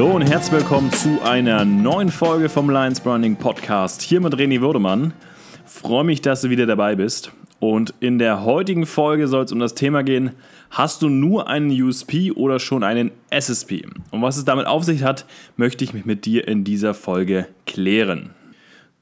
Hallo und herzlich willkommen zu einer neuen Folge vom Lions Branding Podcast. Hier mit René Würdemann. Freue mich, dass du wieder dabei bist. Und in der heutigen Folge soll es um das Thema gehen, hast du nur einen USP oder schon einen SSP? Und was es damit auf sich hat, möchte ich mich mit dir in dieser Folge klären.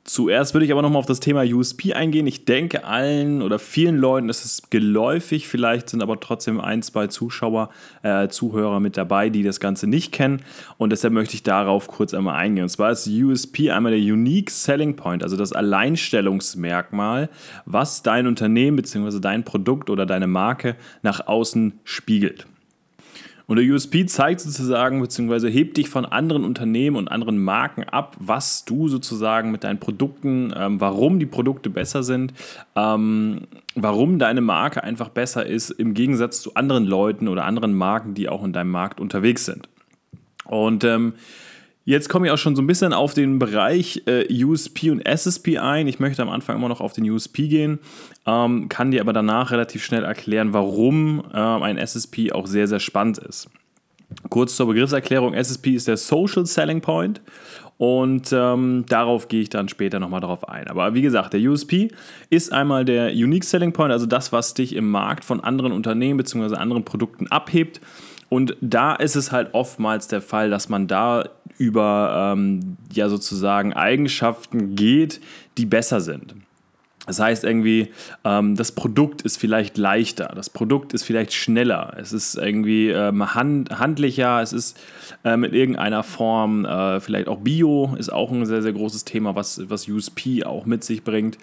Zuerst würde ich aber nochmal auf das Thema USP eingehen. Ich denke, allen oder vielen Leuten ist es geläufig. Vielleicht sind aber trotzdem ein, zwei Zuschauer, äh, Zuhörer mit dabei, die das Ganze nicht kennen. Und deshalb möchte ich darauf kurz einmal eingehen. Und zwar ist USP einmal der Unique Selling Point, also das Alleinstellungsmerkmal, was dein Unternehmen bzw. dein Produkt oder deine Marke nach außen spiegelt. Und der USP zeigt sozusagen, beziehungsweise hebt dich von anderen Unternehmen und anderen Marken ab, was du sozusagen mit deinen Produkten, ähm, warum die Produkte besser sind, ähm, warum deine Marke einfach besser ist im Gegensatz zu anderen Leuten oder anderen Marken, die auch in deinem Markt unterwegs sind. Und ähm, Jetzt komme ich auch schon so ein bisschen auf den Bereich äh, USP und SSP ein. Ich möchte am Anfang immer noch auf den USP gehen, ähm, kann dir aber danach relativ schnell erklären, warum äh, ein SSP auch sehr, sehr spannend ist. Kurz zur Begriffserklärung: SSP ist der Social Selling Point und ähm, darauf gehe ich dann später nochmal darauf ein. Aber wie gesagt, der USP ist einmal der Unique Selling Point, also das, was dich im Markt von anderen Unternehmen bzw. anderen Produkten abhebt. Und da ist es halt oftmals der Fall, dass man da über ähm, ja sozusagen Eigenschaften geht, die besser sind. Das heißt irgendwie, ähm, das Produkt ist vielleicht leichter, das Produkt ist vielleicht schneller, es ist irgendwie ähm, hand, handlicher, es ist ähm, in irgendeiner Form äh, vielleicht auch Bio, ist auch ein sehr, sehr großes Thema, was, was USP auch mit sich bringt.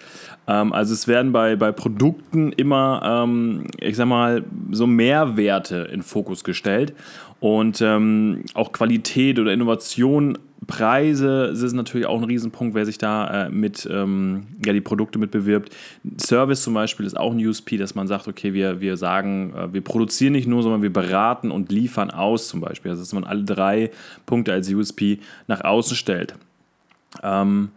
Ähm, also es werden bei, bei Produkten immer, ähm, ich sag mal, so Mehrwerte in Fokus gestellt und ähm, auch Qualität oder Innovation Preise das ist natürlich auch ein Riesenpunkt, wer sich da äh, mit ähm, ja, die Produkte mit bewirbt. Service zum Beispiel ist auch ein USP, dass man sagt, okay, wir, wir sagen, äh, wir produzieren nicht nur, sondern wir beraten und liefern aus zum Beispiel. Also dass man alle drei Punkte als USP nach außen stellt. Ähm,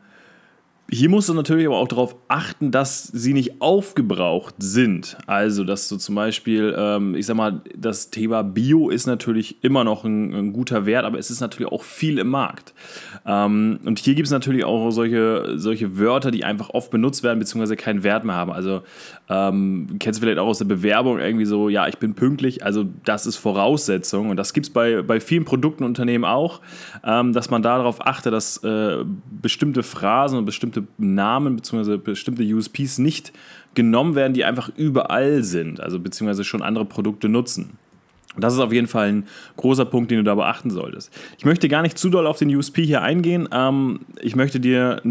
hier musst du natürlich aber auch darauf achten, dass sie nicht aufgebraucht sind. Also, dass du zum Beispiel, ähm, ich sag mal, das Thema Bio ist natürlich immer noch ein, ein guter Wert, aber es ist natürlich auch viel im Markt. Ähm, und hier gibt es natürlich auch solche, solche Wörter, die einfach oft benutzt werden, beziehungsweise keinen Wert mehr haben. Also, ähm, kennst du vielleicht auch aus der Bewerbung irgendwie so, ja, ich bin pünktlich, also das ist Voraussetzung. Und das gibt es bei, bei vielen Produkten und Unternehmen auch, ähm, dass man darauf achtet, dass äh, bestimmte Phrasen und bestimmte bestimmte Namen bzw. bestimmte USPs nicht genommen werden, die einfach überall sind, also beziehungsweise schon andere Produkte nutzen. Das ist auf jeden Fall ein großer Punkt, den du da beachten solltest. Ich möchte gar nicht zu doll auf den USP hier eingehen. Ähm, ich möchte dir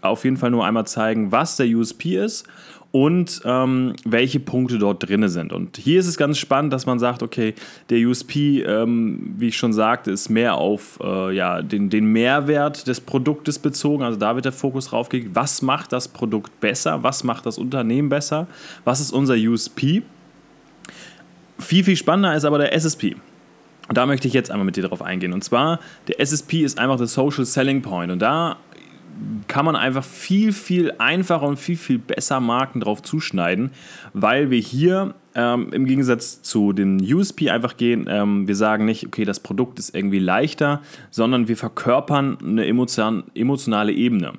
auf jeden Fall nur einmal zeigen, was der USP ist und ähm, welche Punkte dort drin sind. Und hier ist es ganz spannend, dass man sagt, okay, der USP, ähm, wie ich schon sagte, ist mehr auf äh, ja, den, den Mehrwert des Produktes bezogen. Also da wird der Fokus drauf gelegt, was macht das Produkt besser, was macht das Unternehmen besser, was ist unser USP. Viel, viel spannender ist aber der SSP. Und da möchte ich jetzt einmal mit dir darauf eingehen. Und zwar, der SSP ist einfach der Social Selling Point. Und da kann man einfach viel, viel einfacher und viel, viel besser Marken drauf zuschneiden, weil wir hier ähm, im Gegensatz zu den USP einfach gehen, ähm, wir sagen nicht, okay, das Produkt ist irgendwie leichter, sondern wir verkörpern eine emotionale Ebene.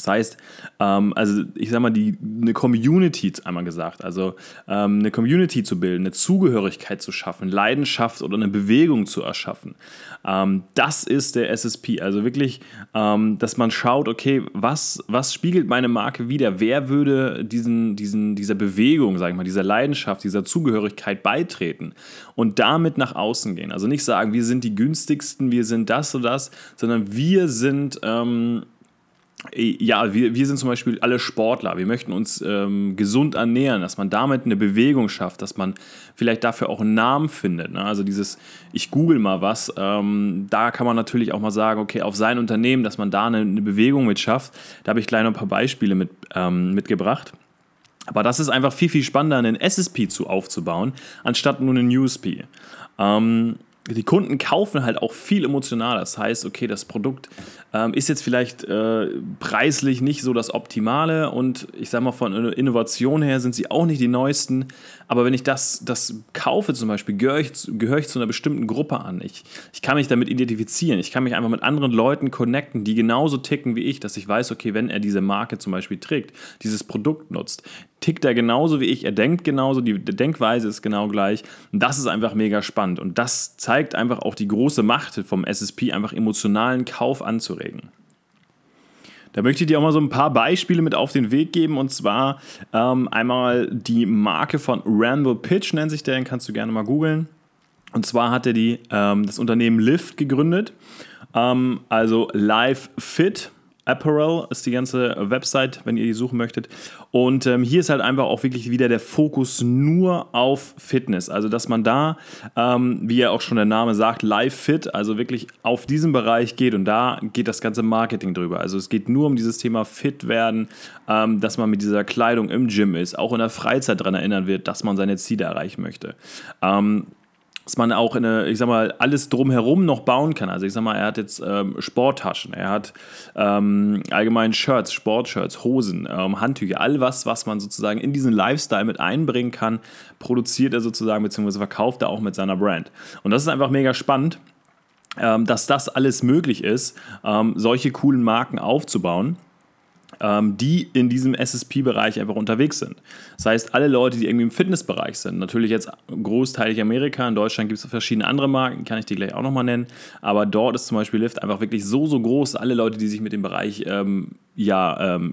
Das heißt, ähm, also ich sag mal, die, eine Community, einmal gesagt, also ähm, eine Community zu bilden, eine Zugehörigkeit zu schaffen, Leidenschaft oder eine Bewegung zu erschaffen. Ähm, das ist der SSP. Also wirklich, ähm, dass man schaut, okay, was, was spiegelt meine Marke wieder? Wer würde diesen, diesen, dieser Bewegung, sag ich mal, dieser Leidenschaft, dieser Zugehörigkeit beitreten und damit nach außen gehen? Also nicht sagen, wir sind die günstigsten, wir sind das oder das, sondern wir sind ähm, ja, wir, wir sind zum Beispiel alle Sportler. Wir möchten uns ähm, gesund ernähren, dass man damit eine Bewegung schafft, dass man vielleicht dafür auch einen Namen findet. Ne? Also dieses, ich google mal was, ähm, da kann man natürlich auch mal sagen, okay, auf sein Unternehmen, dass man da eine, eine Bewegung mit schafft. Da habe ich gleich noch ein paar Beispiele mit, ähm, mitgebracht. Aber das ist einfach viel, viel spannender, einen SSP zu aufzubauen, anstatt nur einen USP. Ähm, die Kunden kaufen halt auch viel emotionaler. Das heißt, okay, das Produkt ähm, ist jetzt vielleicht äh, preislich nicht so das Optimale und ich sage mal, von Innovation her sind sie auch nicht die neuesten. Aber wenn ich das, das kaufe zum Beispiel, gehöre ich, gehöre ich zu einer bestimmten Gruppe an. Ich, ich kann mich damit identifizieren. Ich kann mich einfach mit anderen Leuten connecten, die genauso ticken wie ich, dass ich weiß, okay, wenn er diese Marke zum Beispiel trägt, dieses Produkt nutzt, tickt er genauso wie ich, er denkt genauso, die Denkweise ist genau gleich. Und das ist einfach mega spannend. Und das zeigt einfach auch die große Macht vom SSP, einfach emotionalen Kauf anzuregen. Da möchte ich dir auch mal so ein paar Beispiele mit auf den Weg geben. Und zwar ähm, einmal die Marke von Randall Pitch, nennt sich der, den kannst du gerne mal googeln. Und zwar hat er die, ähm, das Unternehmen Lyft gegründet. Ähm, also Live Fit Apparel ist die ganze Website, wenn ihr die suchen möchtet. Und ähm, hier ist halt einfach auch wirklich wieder der Fokus nur auf Fitness. Also, dass man da, ähm, wie ja auch schon der Name sagt, live fit, also wirklich auf diesem Bereich geht. Und da geht das ganze Marketing drüber. Also, es geht nur um dieses Thema fit werden, ähm, dass man mit dieser Kleidung im Gym ist, auch in der Freizeit daran erinnern wird, dass man seine Ziele erreichen möchte. Ähm, dass man auch in eine, ich sag mal, alles drumherum noch bauen kann. Also ich sag mal, er hat jetzt ähm, Sporttaschen, er hat ähm, allgemein Shirts, Sportshirts, Hosen, ähm, Handtücher, all was, was man sozusagen in diesen Lifestyle mit einbringen kann, produziert er sozusagen, beziehungsweise verkauft er auch mit seiner Brand. Und das ist einfach mega spannend, ähm, dass das alles möglich ist, ähm, solche coolen Marken aufzubauen ähm, die in diesem SSP-Bereich einfach unterwegs sind. Das heißt, alle Leute, die irgendwie im Fitnessbereich sind, natürlich jetzt großteilig Amerika, in Deutschland gibt es verschiedene andere Marken, kann ich die gleich auch nochmal nennen, aber dort ist zum Beispiel Lyft einfach wirklich so, so groß, alle Leute, die sich mit dem Bereich ähm, ja, ähm,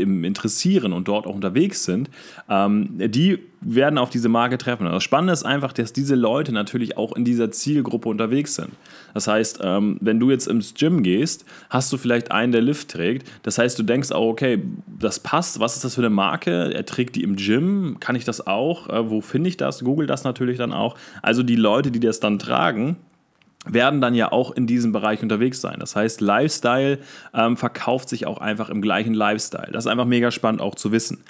interessieren und dort auch unterwegs sind, ähm, die werden auf diese Marke treffen. Und das Spannende ist einfach, dass diese Leute natürlich auch in dieser Zielgruppe unterwegs sind. Das heißt, ähm, wenn du jetzt ins Gym gehst, hast du vielleicht einen, der Lift trägt. Das heißt, du denkst auch, okay, das passt. Was ist das für eine Marke? Er trägt die im Gym. Kann ich das auch? Äh, wo finde ich das? Google das natürlich dann auch. Also die Leute, die das dann tragen, werden dann ja auch in diesem Bereich unterwegs sein. Das heißt, Lifestyle ähm, verkauft sich auch einfach im gleichen Lifestyle. Das ist einfach mega spannend auch zu wissen.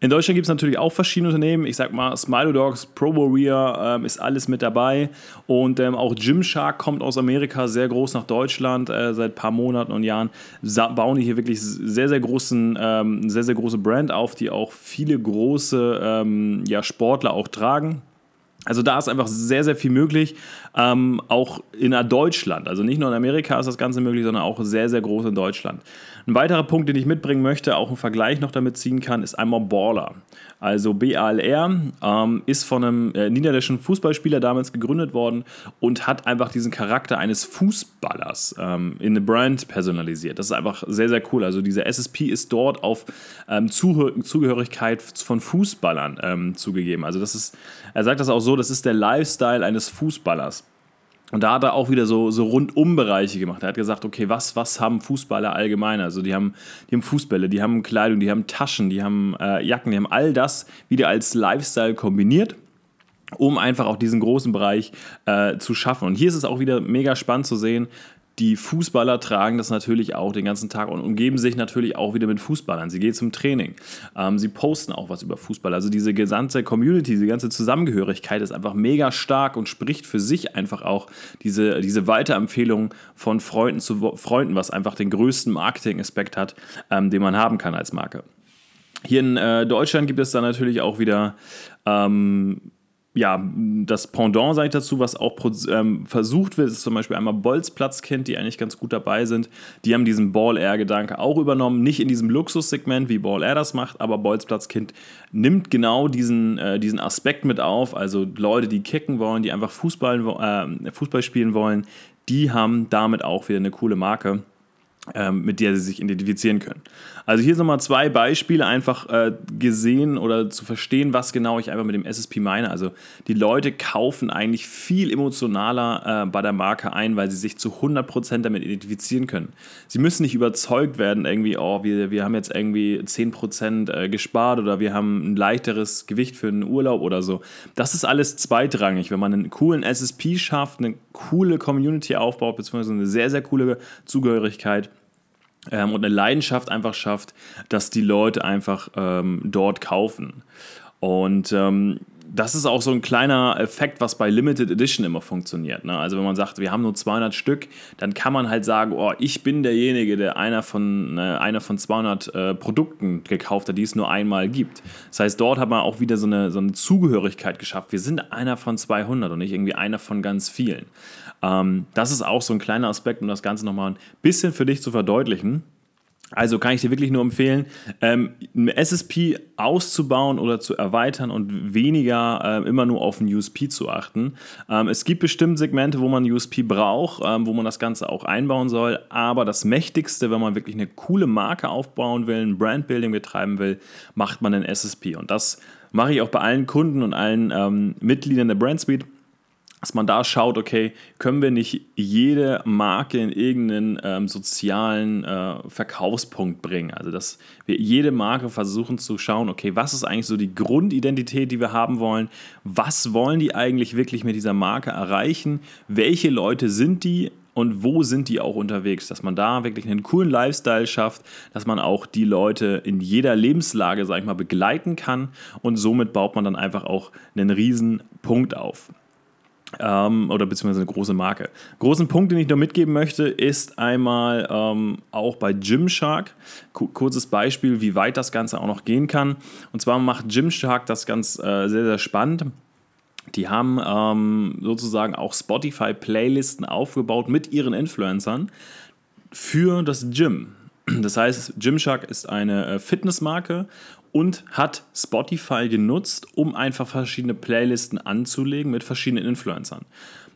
In Deutschland gibt es natürlich auch verschiedene Unternehmen. Ich sag mal, Smilo Dogs, Pro Warrior ähm, ist alles mit dabei. Und ähm, auch Gymshark kommt aus Amerika sehr groß nach Deutschland äh, seit ein paar Monaten und Jahren. bauen hier wirklich sehr, sehr großen, ähm, sehr, sehr große Brand auf, die auch viele große ähm, ja, Sportler auch tragen. Also da ist einfach sehr, sehr viel möglich, ähm, auch in Deutschland. Also nicht nur in Amerika ist das Ganze möglich, sondern auch sehr, sehr groß in Deutschland. Ein weiterer Punkt, den ich mitbringen möchte, auch einen Vergleich noch damit ziehen kann, ist einmal Baller. Also BALR ähm, ist von einem äh, niederländischen Fußballspieler damals gegründet worden und hat einfach diesen Charakter eines Fußballers ähm, in eine Brand personalisiert. Das ist einfach sehr, sehr cool. Also dieser SSP ist dort auf ähm, Zugehörigkeit von Fußballern ähm, zugegeben. Also das ist, er sagt das auch so, das ist der Lifestyle eines Fußballers. Und da hat er auch wieder so, so Rundum-Bereiche gemacht. Er hat gesagt, okay, was, was haben Fußballer allgemein? Also die haben, die haben Fußbälle, die haben Kleidung, die haben Taschen, die haben äh, Jacken, die haben all das wieder als Lifestyle kombiniert um einfach auch diesen großen Bereich äh, zu schaffen. Und hier ist es auch wieder mega spannend zu sehen, die Fußballer tragen das natürlich auch den ganzen Tag und umgeben sich natürlich auch wieder mit Fußballern. Sie gehen zum Training. Ähm, sie posten auch was über Fußball. Also diese gesamte Community, diese ganze Zusammengehörigkeit ist einfach mega stark und spricht für sich einfach auch diese, diese Weiterempfehlung von Freunden zu Freunden, was einfach den größten Marketing-Aspekt hat, ähm, den man haben kann als Marke. Hier in äh, Deutschland gibt es dann natürlich auch wieder ähm, ja, das Pendant, sage ich dazu, was auch ähm, versucht wird, ist zum Beispiel einmal Bolzplatzkind, die eigentlich ganz gut dabei sind. Die haben diesen Ball-Air-Gedanke auch übernommen. Nicht in diesem Luxussegment, wie Ball Air das macht, aber Bolzplatzkind nimmt genau diesen, äh, diesen Aspekt mit auf. Also Leute, die kicken wollen, die einfach Fußball, äh, Fußball spielen wollen, die haben damit auch wieder eine coole Marke. Ähm, mit der sie sich identifizieren können. Also hier sind mal zwei Beispiele einfach äh, gesehen oder zu verstehen, was genau ich einfach mit dem SSP meine. Also die Leute kaufen eigentlich viel emotionaler äh, bei der Marke ein, weil sie sich zu 100% damit identifizieren können. Sie müssen nicht überzeugt werden, irgendwie, oh, wir, wir haben jetzt irgendwie 10% äh, gespart oder wir haben ein leichteres Gewicht für einen Urlaub oder so. Das ist alles zweitrangig. Wenn man einen coolen SSP schafft, eine coole Community aufbaut, beziehungsweise eine sehr, sehr coole Zugehörigkeit, ähm, und eine Leidenschaft einfach schafft, dass die Leute einfach ähm, dort kaufen. Und ähm, das ist auch so ein kleiner Effekt, was bei Limited Edition immer funktioniert. Ne? Also wenn man sagt, wir haben nur 200 Stück, dann kann man halt sagen, oh, ich bin derjenige, der einer von, ne, einer von 200 äh, Produkten gekauft hat, die es nur einmal gibt. Das heißt, dort hat man auch wieder so eine, so eine Zugehörigkeit geschafft. Wir sind einer von 200 und nicht irgendwie einer von ganz vielen. Ähm, das ist auch so ein kleiner Aspekt, um das Ganze nochmal ein bisschen für dich zu verdeutlichen. Also kann ich dir wirklich nur empfehlen, ähm, ein SSP auszubauen oder zu erweitern und weniger äh, immer nur auf ein USP zu achten. Ähm, es gibt bestimmt Segmente, wo man USP braucht, ähm, wo man das Ganze auch einbauen soll, aber das Mächtigste, wenn man wirklich eine coole Marke aufbauen will, ein Brandbuilding betreiben will, macht man ein SSP. Und das mache ich auch bei allen Kunden und allen ähm, Mitgliedern der Brand Suite dass man da schaut, okay, können wir nicht jede Marke in irgendeinen ähm, sozialen äh, Verkaufspunkt bringen? Also, dass wir jede Marke versuchen zu schauen, okay, was ist eigentlich so die Grundidentität, die wir haben wollen? Was wollen die eigentlich wirklich mit dieser Marke erreichen? Welche Leute sind die? Und wo sind die auch unterwegs? Dass man da wirklich einen coolen Lifestyle schafft, dass man auch die Leute in jeder Lebenslage, sag ich mal, begleiten kann. Und somit baut man dann einfach auch einen riesen Punkt auf. Ähm, oder beziehungsweise eine große Marke. Großen Punkt, den ich noch mitgeben möchte, ist einmal ähm, auch bei Gymshark. Kurzes Beispiel, wie weit das Ganze auch noch gehen kann. Und zwar macht Gymshark das ganz äh, sehr, sehr spannend. Die haben ähm, sozusagen auch Spotify-Playlisten aufgebaut mit ihren Influencern für das Gym. Das heißt, Gymshark ist eine äh, Fitnessmarke und hat Spotify genutzt, um einfach verschiedene Playlisten anzulegen mit verschiedenen Influencern.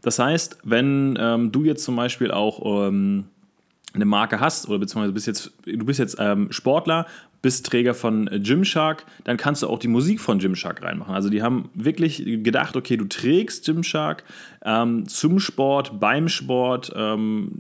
Das heißt, wenn ähm, du jetzt zum Beispiel auch ähm, eine Marke hast oder beziehungsweise bist jetzt, du bist jetzt ähm, Sportler, bist Träger von Gymshark, dann kannst du auch die Musik von Gymshark reinmachen. Also die haben wirklich gedacht, okay, du trägst Gymshark ähm, zum Sport, beim Sport, ähm,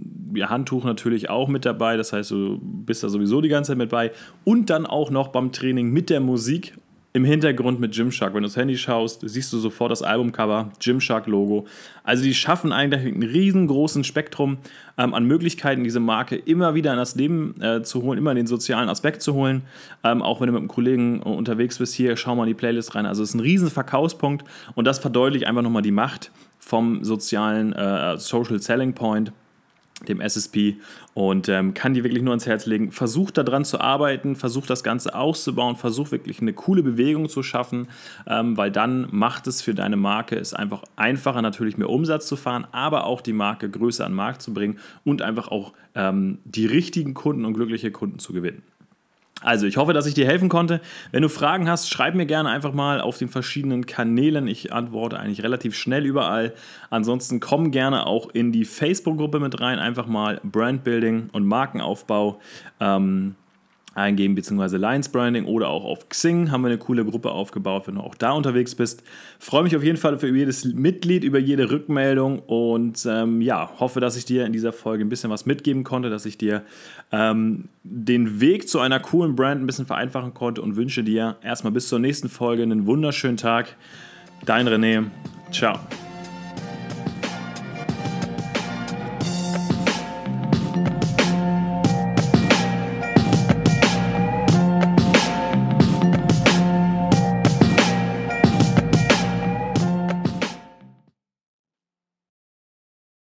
Handtuch natürlich auch mit dabei, das heißt, du bist da sowieso die ganze Zeit mit bei und dann auch noch beim Training mit der Musik im Hintergrund mit Gymshark. Wenn du das Handy schaust, siehst du sofort das Albumcover, Gymshark-Logo. Also die schaffen eigentlich ein riesengroßen Spektrum ähm, an Möglichkeiten, diese Marke immer wieder in das Leben äh, zu holen, immer in den sozialen Aspekt zu holen. Ähm, auch wenn du mit einem Kollegen äh, unterwegs bist, hier, schau mal in die Playlist rein. Also es ist ein riesen Verkaufspunkt und das verdeutlicht einfach nochmal die Macht vom sozialen äh, Social Selling Point dem SSP und ähm, kann dir wirklich nur ans Herz legen. Versuch daran zu arbeiten, versuch das Ganze auszubauen, versuch wirklich eine coole Bewegung zu schaffen, ähm, weil dann macht es für deine Marke es einfach einfacher, natürlich mehr Umsatz zu fahren, aber auch die Marke größer an den Markt zu bringen und einfach auch ähm, die richtigen Kunden und glückliche Kunden zu gewinnen. Also, ich hoffe, dass ich dir helfen konnte. Wenn du Fragen hast, schreib mir gerne einfach mal auf den verschiedenen Kanälen. Ich antworte eigentlich relativ schnell überall. Ansonsten komm gerne auch in die Facebook-Gruppe mit rein. Einfach mal Brandbuilding und Markenaufbau. Ähm, eingeben, beziehungsweise Lines Branding oder auch auf Xing haben wir eine coole Gruppe aufgebaut, wenn du auch da unterwegs bist. Freue mich auf jeden Fall für jedes Mitglied, über jede Rückmeldung und ähm, ja, hoffe, dass ich dir in dieser Folge ein bisschen was mitgeben konnte, dass ich dir ähm, den Weg zu einer coolen Brand ein bisschen vereinfachen konnte und wünsche dir erstmal bis zur nächsten Folge einen wunderschönen Tag. Dein René. Ciao.